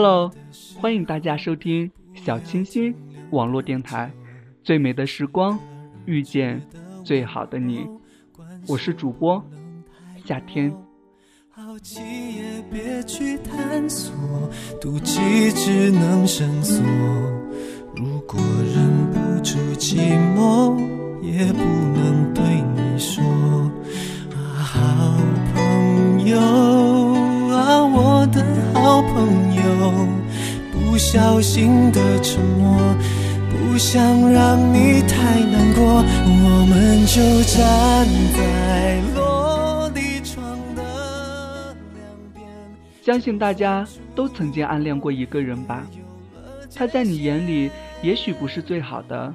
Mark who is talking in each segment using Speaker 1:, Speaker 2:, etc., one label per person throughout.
Speaker 1: Hello，欢迎大家收听小清新网络电台，最美的时光遇见最好的你，我是主播夏天。
Speaker 2: 好奇也别去探索，妒忌只能生锁。如果忍不住寂寞，也不能对你说啊，好朋友啊，我小心的沉默，不想让你太难过，我们就站在落地窗的两边。
Speaker 1: 相信大家都曾经暗恋过一个人吧？他在你眼里也许不是最好的，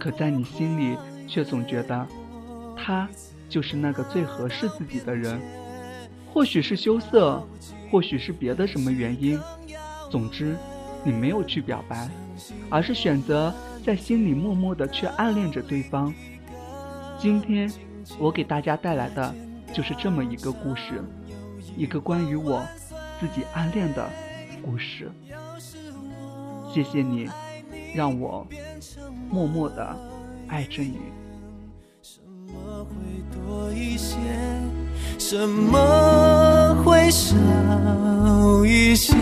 Speaker 1: 可在你心里却总觉得，他就是那个最合适自己的人。或许是羞涩，或许是别的什么原因，总之，你没有去表白，而是选择在心里默默的去暗恋着对方。今天，我给大家带来的就是这么一个故事，一个关于我自己暗恋的故事。谢谢你，让我默默的爱着你。
Speaker 2: 什么会多一些？什么会少一些？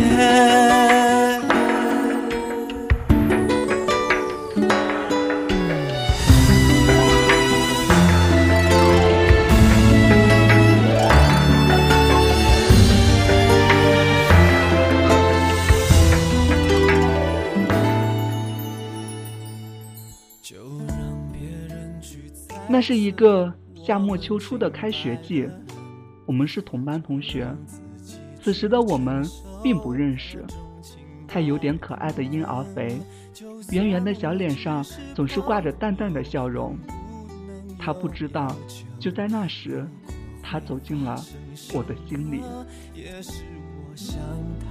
Speaker 1: 是一个夏末秋初的开学季，我们是同班同学。此时的我们并不认识。他有点可爱的婴儿肥，圆圆的小脸上总是挂着淡淡的笑容。他不知道，就在那时，他走进了我的心里。
Speaker 2: 也是我想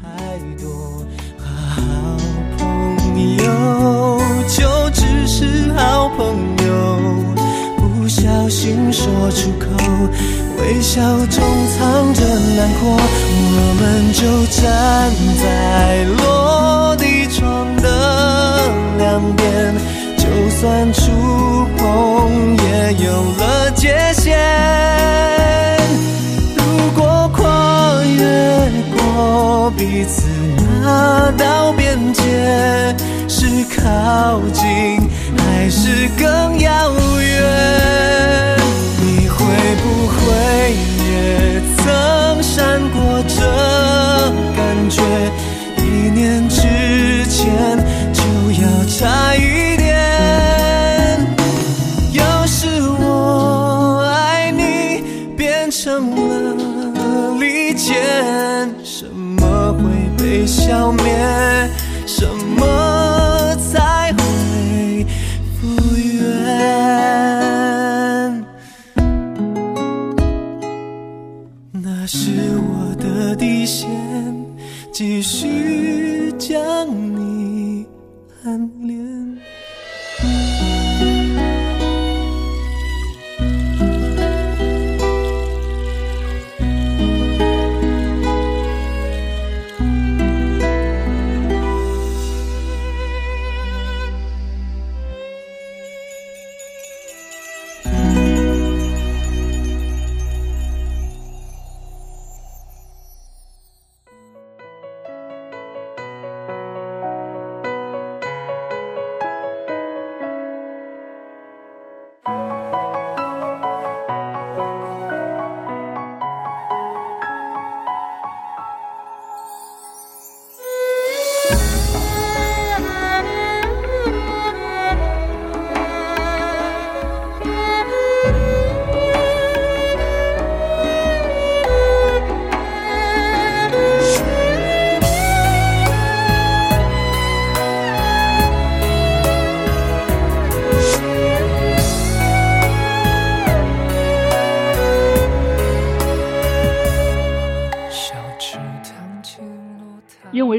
Speaker 2: 太多。好朋友就只是出口，微笑中藏着难过。我们就站在落地窗的两边，就算触碰也有了界限。如果跨越过彼此那道边界，是靠近还是更遥远？能闪过这感觉？一念之间就要差一点。要是我爱你变成了利剑，什么会被消灭？什么继续将你暗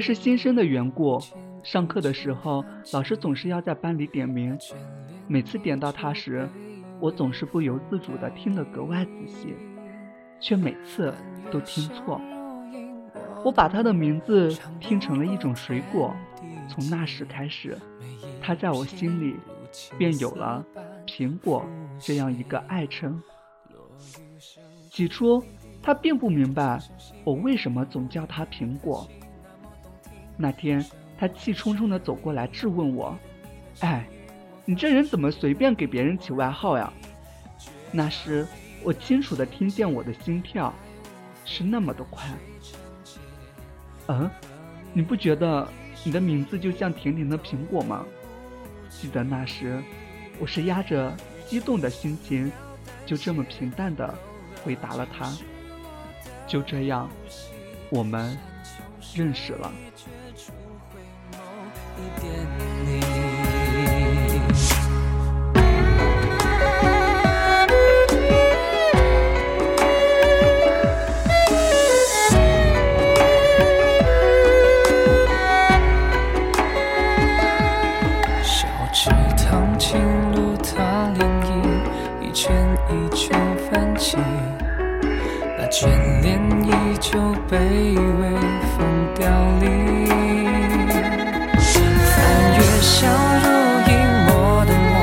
Speaker 1: 为是新生的缘故，上课的时候，老师总是要在班里点名。每次点到他时，我总是不由自主地听得格外仔细，却每次都听错。我把他的名字听成了一种水果。从那时开始，他在我心里便有了“苹果”这样一个爱称。起初，他并不明白我为什么总叫他苹果。那天，他气冲冲地走过来质问我：“哎，你这人怎么随便给别人起外号呀？”那时，我清楚地听见我的心跳是那么的快。嗯，你不觉得？你的名字就像甜甜的苹果吗？记得那时，我是压着激动的心情，就这么平淡的回答了他。就这样，我们认识了。
Speaker 2: 小池塘清露踏涟漪，一圈一圈泛起，那眷恋依旧被微风凋零。我笑如音，的梦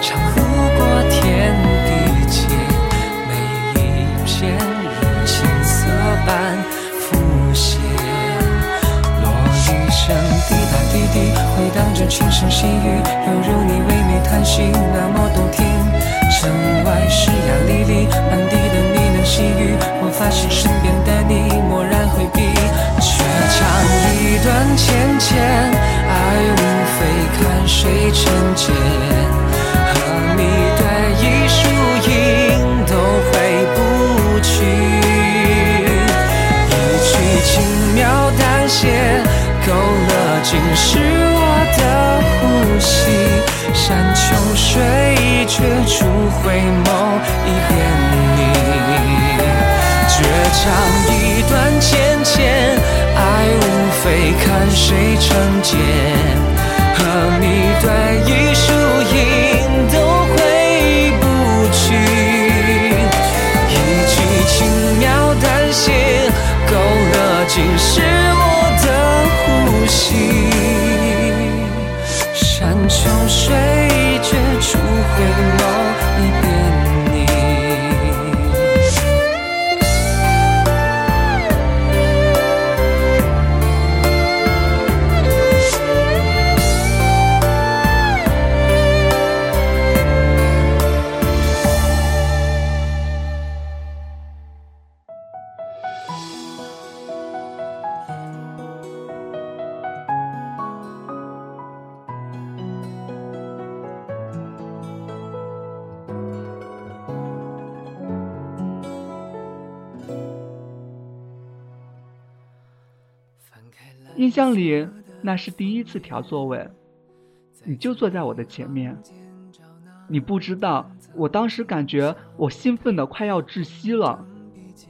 Speaker 2: 长不过天地间。每一片如青涩般浮现，落雨声滴答滴滴回荡着轻声细语，犹如你唯美叹息。那么动听，城外湿呀沥沥，满地的呢喃细语。我发现身边的你漠然回避，却唱一段芊芊。非看谁成茧。和你对一树影，都回不去。一曲轻描淡写，勾勒尽是我。的呼吸，山穷水绝处回眸一遍你，绝唱一段浅浅，爱无非看谁成茧，和你对一树影都回不去，一句轻描淡写，勾勒尽是我的呼吸。山穷水
Speaker 1: 印象里，那是第一次调座位，你就坐在我的前面。你不知道，我当时感觉我兴奋的快要窒息了，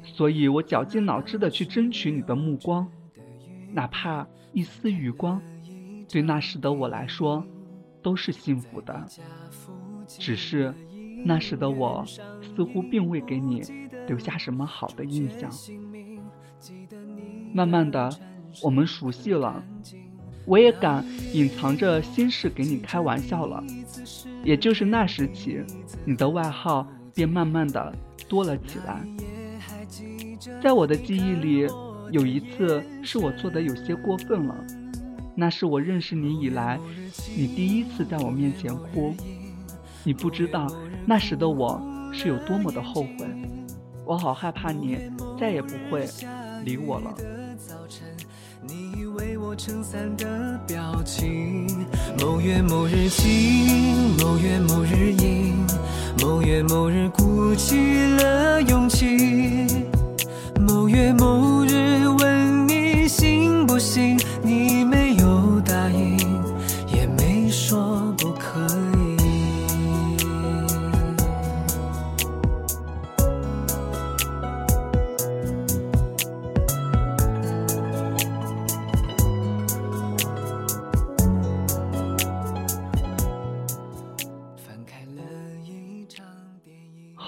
Speaker 1: 所以我绞尽脑汁的去争取你的目光，哪怕一丝余光，对那时的我来说都是幸福的。只是，那时的我似乎并未给你留下什么好的印象。慢慢的。我们熟悉了，我也敢隐藏着心事给你开玩笑了。也就是那时起，你的外号便慢慢的多了起来。在我的记忆里，有一次是我做的有些过分了，那是我认识你以来，你第一次在我面前哭。你不知道那时的我是有多么的后悔，我好害怕你再也不会理我了。
Speaker 2: 我撑伞的表情，某月某日晴，某月某日阴，某月某日鼓起了勇气，某月某日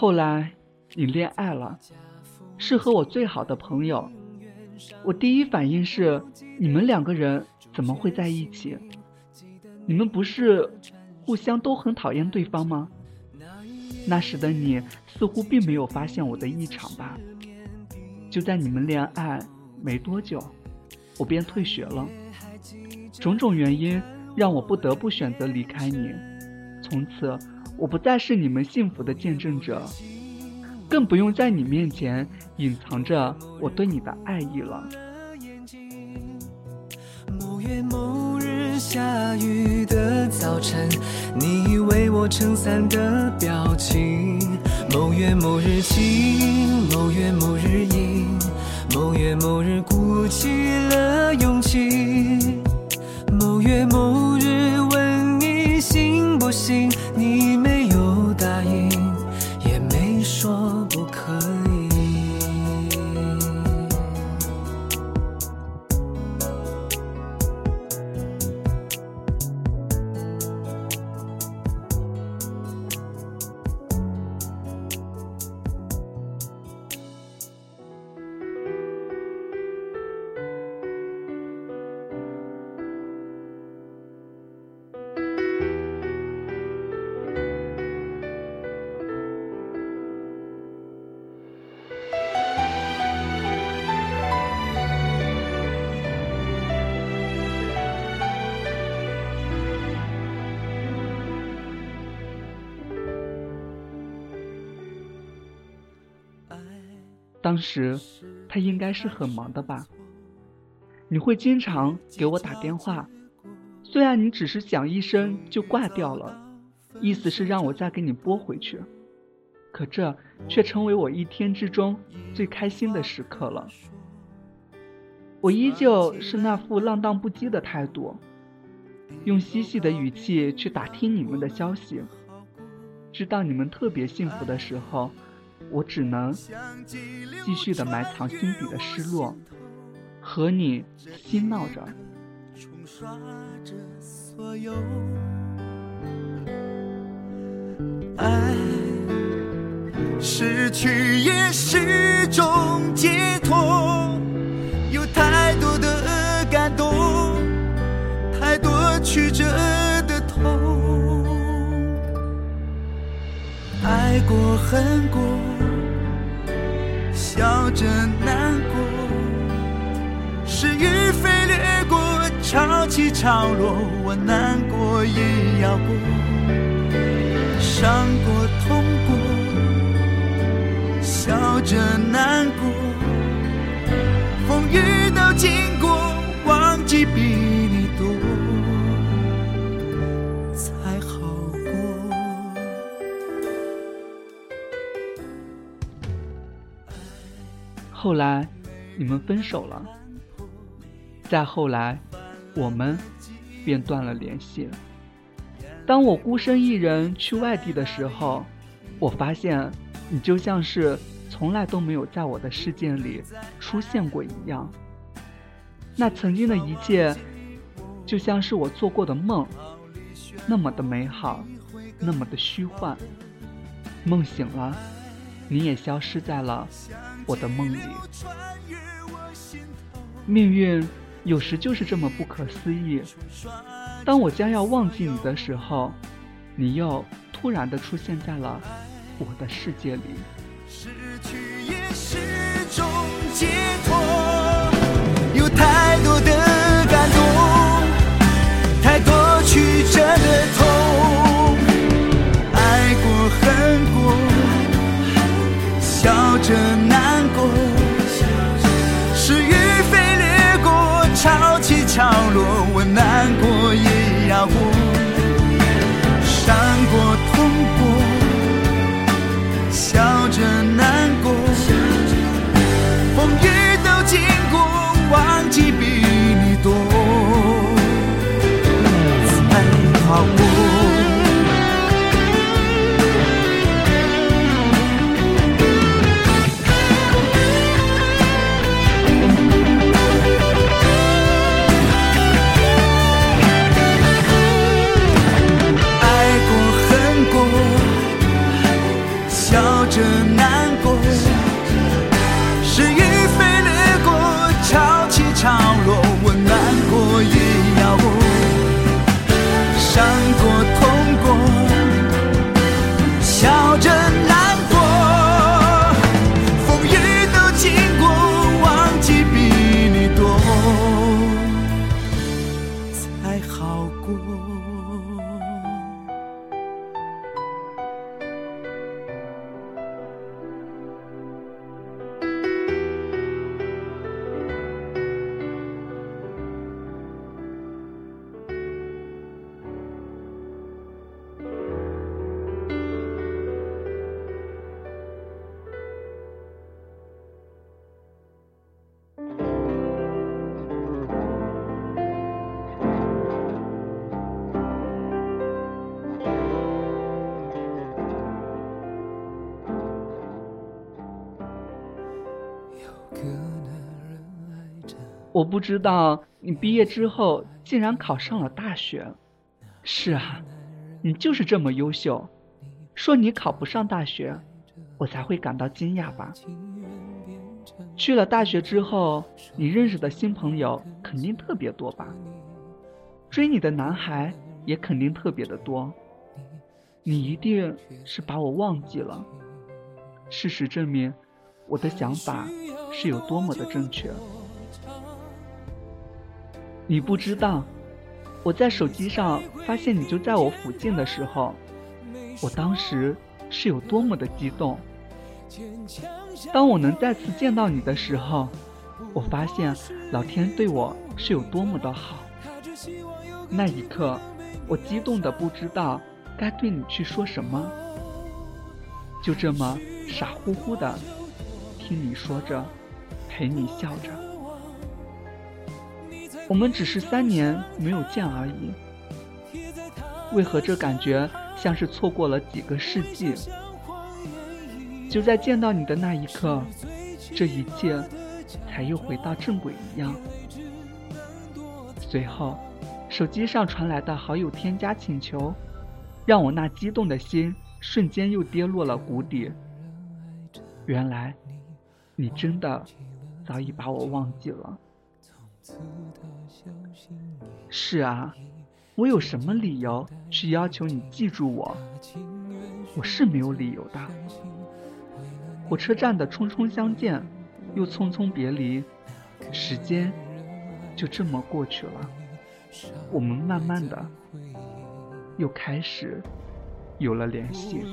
Speaker 1: 后来，你恋爱了，是和我最好的朋友，我第一反应是，你们两个人怎么会在一起？你们不是互相都很讨厌对方吗？那时的你似乎并没有发现我的异常吧？就在你们恋爱没多久，我便退学了。种种原因让我不得不选择离开你。从此，我不再是你们幸福的见证者，更不用在你面前隐藏着我对你的爱意了。
Speaker 2: 某月某日下雨的早晨，你为我撑伞的表情。某月某日晴，某月某日阴，某月某日鼓起了勇气。某月某日问你信不信，
Speaker 1: 当时他应该是很忙的吧？你会经常给我打电话，虽然你只是响一声就挂掉了，意思是让我再给你拨回去，可这却成为我一天之中最开心的时刻了。我依旧是那副浪荡不羁的态度，用嬉戏的语气去打听你们的消息，知道你们特别幸福的时候。我只能继续的埋藏心底的失落，和你嬉闹着。
Speaker 2: 爱失去也是种解脱，有太多的感动，太多曲折过恨过。笑着难过，是与非掠过，潮起潮落，我难过也要过，伤过痛过，笑着难过，风雨都经过，忘记比你多。
Speaker 1: 后来，你们分手了。再后来，我们便断了联系。当我孤身一人去外地的时候，我发现你就像是从来都没有在我的世界里出现过一样。那曾经的一切，就像是我做过的梦，那么的美好，那么的虚幻。梦醒了。你也消失在了我的梦里。命运有时就是这么不可思议。当我将要忘记你的时候，你又突然的出现在了我的世界里。失去也是好过。我
Speaker 2: 不知道你毕业之后竟然考上了大学。是啊，你就是这么优秀。说你考不上大学，我才会感到惊讶吧。去了大学之后，你认识的新朋友肯定特别多吧？追你的男孩也肯定特别的多。你一定是把我忘记了。事实证明，我的想法是有多么的正确。你不知道，我在手机上发现你就在我附近的时候，我当时是有多么的激动。当我能再次见到你的时候，我发现老天对我是有多么的好。那一刻，我激动的不知道该对你去说什么，就这么傻乎乎的听你说着，陪你笑着。我们只是三年没有见而已，为何这感觉像是错过了几个世纪？就在见到你的那一刻，这一切才又回到正轨一样。随后，手机上传来的好友添加请求，让我那激动的心瞬间又跌落了谷底。原来，你真的早已把我忘记了。是啊，我有什么理由去要求你记住我？我是没有理由的。火车站的匆匆相见，又匆匆别离，时间就这么过去了。我们慢慢的又开始有了联系。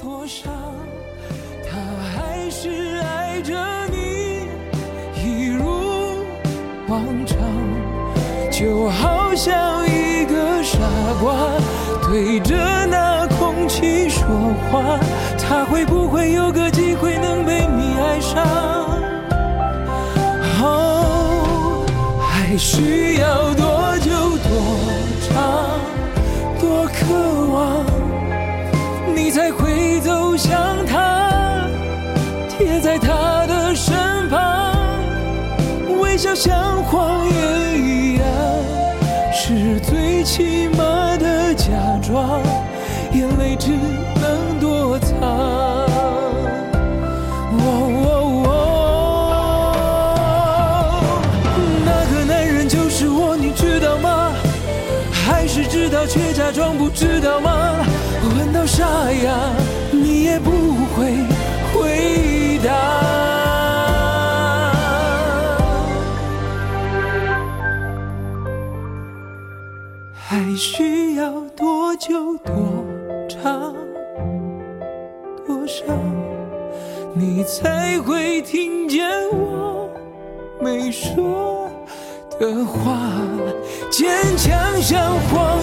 Speaker 2: 多少，他还是爱着你，一如往常，就好像一个傻瓜对着。那空气说话，他会不会有个机会能被你爱上？哦，还需要多久多长多渴望，你才会走向他，在他的身旁，微笑像谎言一样，是最起码的假装。眼泪只能躲藏。那个男人就是我，你知道吗？还是知道却假装不知道吗？问到沙哑，还需要多久多长？多少，你才会听见我没说的话？坚强像谎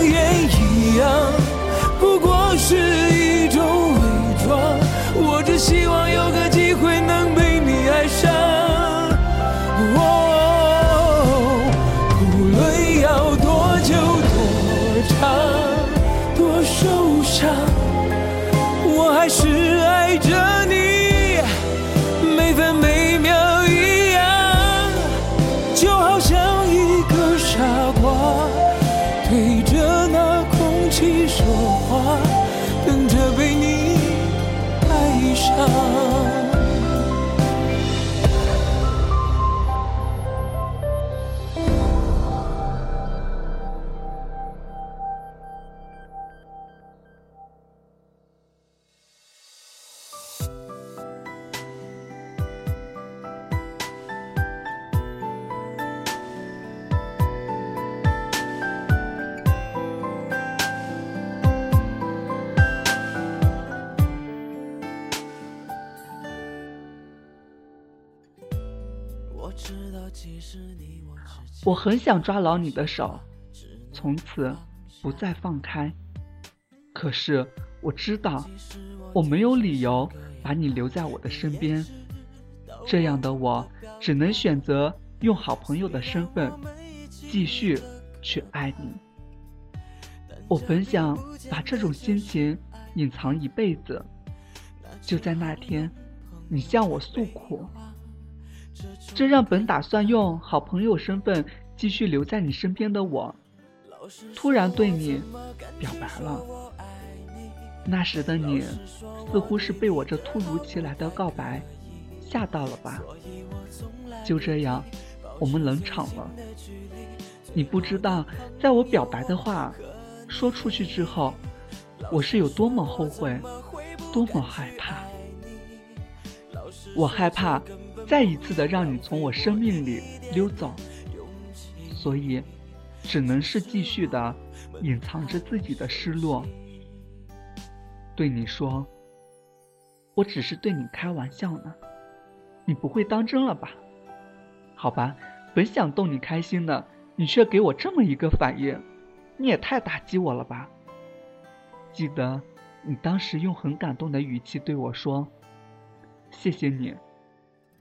Speaker 2: 爱我很想抓牢你的手，从此不再放开。可是我知道，我没有理由把你留在我的身边。这样的我，只能选择用好朋友的身份，继续去爱你。我本想把这种心情隐藏一辈子，就在那天。
Speaker 1: 你向我诉苦，这让本打算用好朋友身份继续留在你身边的我，突然对你表白了。那时的你，似乎是被我这突如其来的告白吓到了吧？就这样，我们冷场了。你不知道，在我表白的话说出去之后，我是有多么后悔，多么害怕。我害怕再一次的让你从我生命里溜走，所以只能是继续的隐藏着自己的失落。对你说，我只是对你开玩笑呢，你不会当真了吧？好吧，本想逗你开心的，你却给我这么一个反应，你也太打击我了吧？记得你当时用很感动的语气对我说。谢谢你，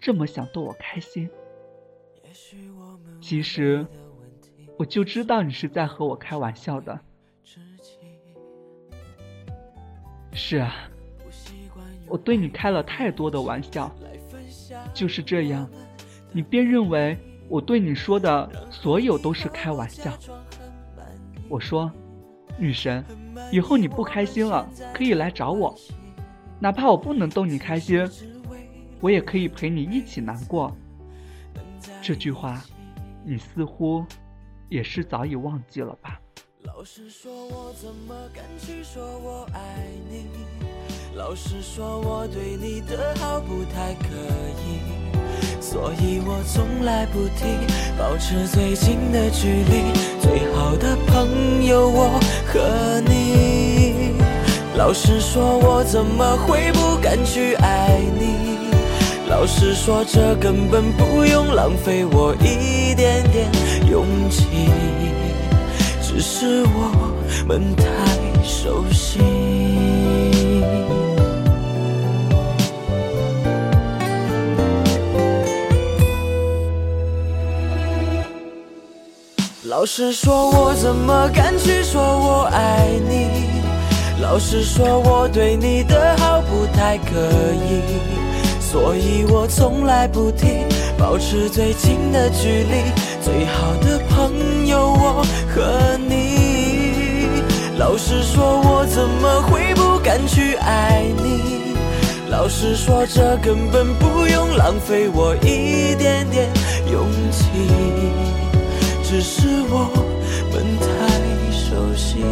Speaker 1: 这么想逗我开心。其实，我就知道你是在和我开玩笑的。是啊，我对你开了太多的玩笑。就是这样，你便认为我对你说的所有都是开玩笑。我说，女神，以后你不开心了可以来找我，哪怕我不能逗你开心。我也可以陪你一起难过。这句话，你似乎也是早已忘记了吧？老实说，我怎么敢去说我爱你？老实说，我对你的好不太可以，所以我从来不提，保持最近的距离。最好的朋友，我和你。老实说，我怎么会不敢去爱你？老实说，这根本不用浪费我一点点勇气，只是我们太熟悉。老实说，我怎么敢去说我爱你？老实说，我对你的好不太可以。所以我从来不提，保持最近的距离。最好的朋友，我和你。老实说，我怎么会不敢去爱你？老实说，这根本不用浪费我一点点勇气，只是我们太熟悉。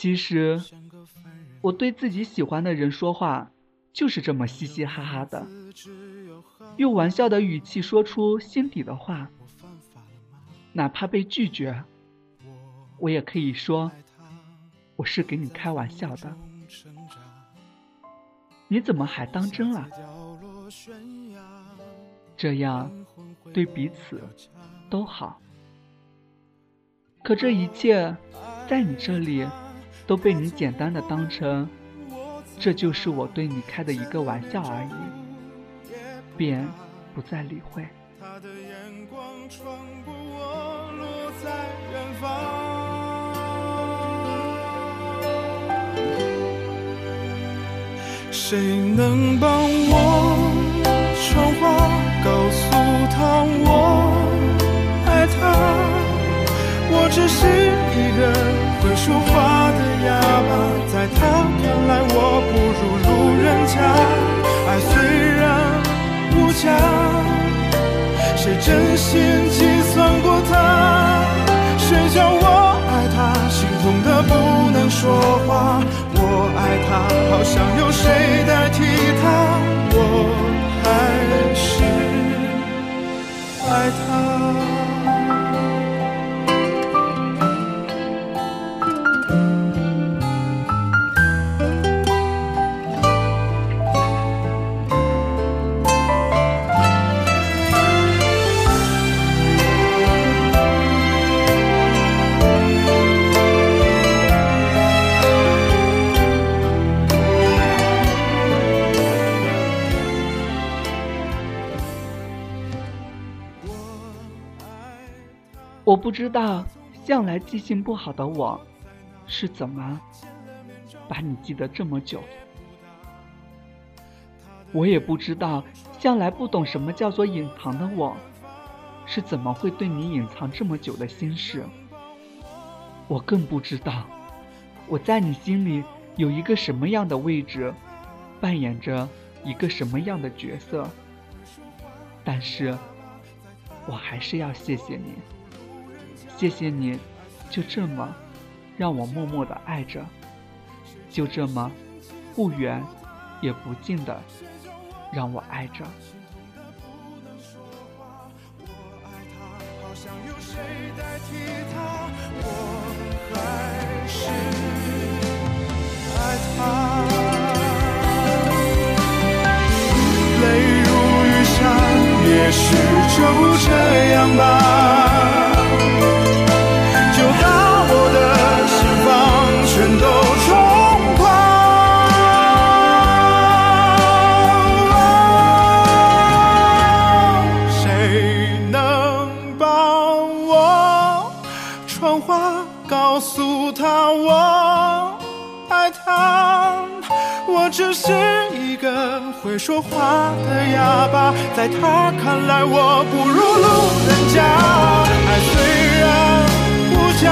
Speaker 1: 其实，我对自己喜欢的人说话，就是这么嘻嘻哈哈的，用玩笑的语气说出心底的话。哪怕被拒绝，我也可以说，我是给你开玩笑的。你怎么还当真了？这样，对彼此都好。可这一切，在你这里。都被你简单的当成，这就是我对你开的一个玩笑而已，便不再理会。
Speaker 3: 谁能帮我传话，告诉他我爱他？我只是一个。会说话在他看来我不如路人甲。爱虽然无价，谁真心计算过它？谁叫我爱他，心痛的不能说说话。我爱他，好想有谁代替他，我还是爱他。
Speaker 1: 不知道向来记性不好的我，是怎么把你记得这么久。我也不知道向来不懂什么叫做隐藏的我，是怎么会对你隐藏这么久的心事。我更不知道我在你心里有一个什么样的位置，扮演着一个什么样的角色。但是，我还是要谢谢你。谢谢你，就这么让我默默的爱着，就这么不远也不近的让我爱着。
Speaker 3: 泪如雨下，也许就这样吧。会说话的哑巴，在他看来我不如路人甲。爱虽然无价，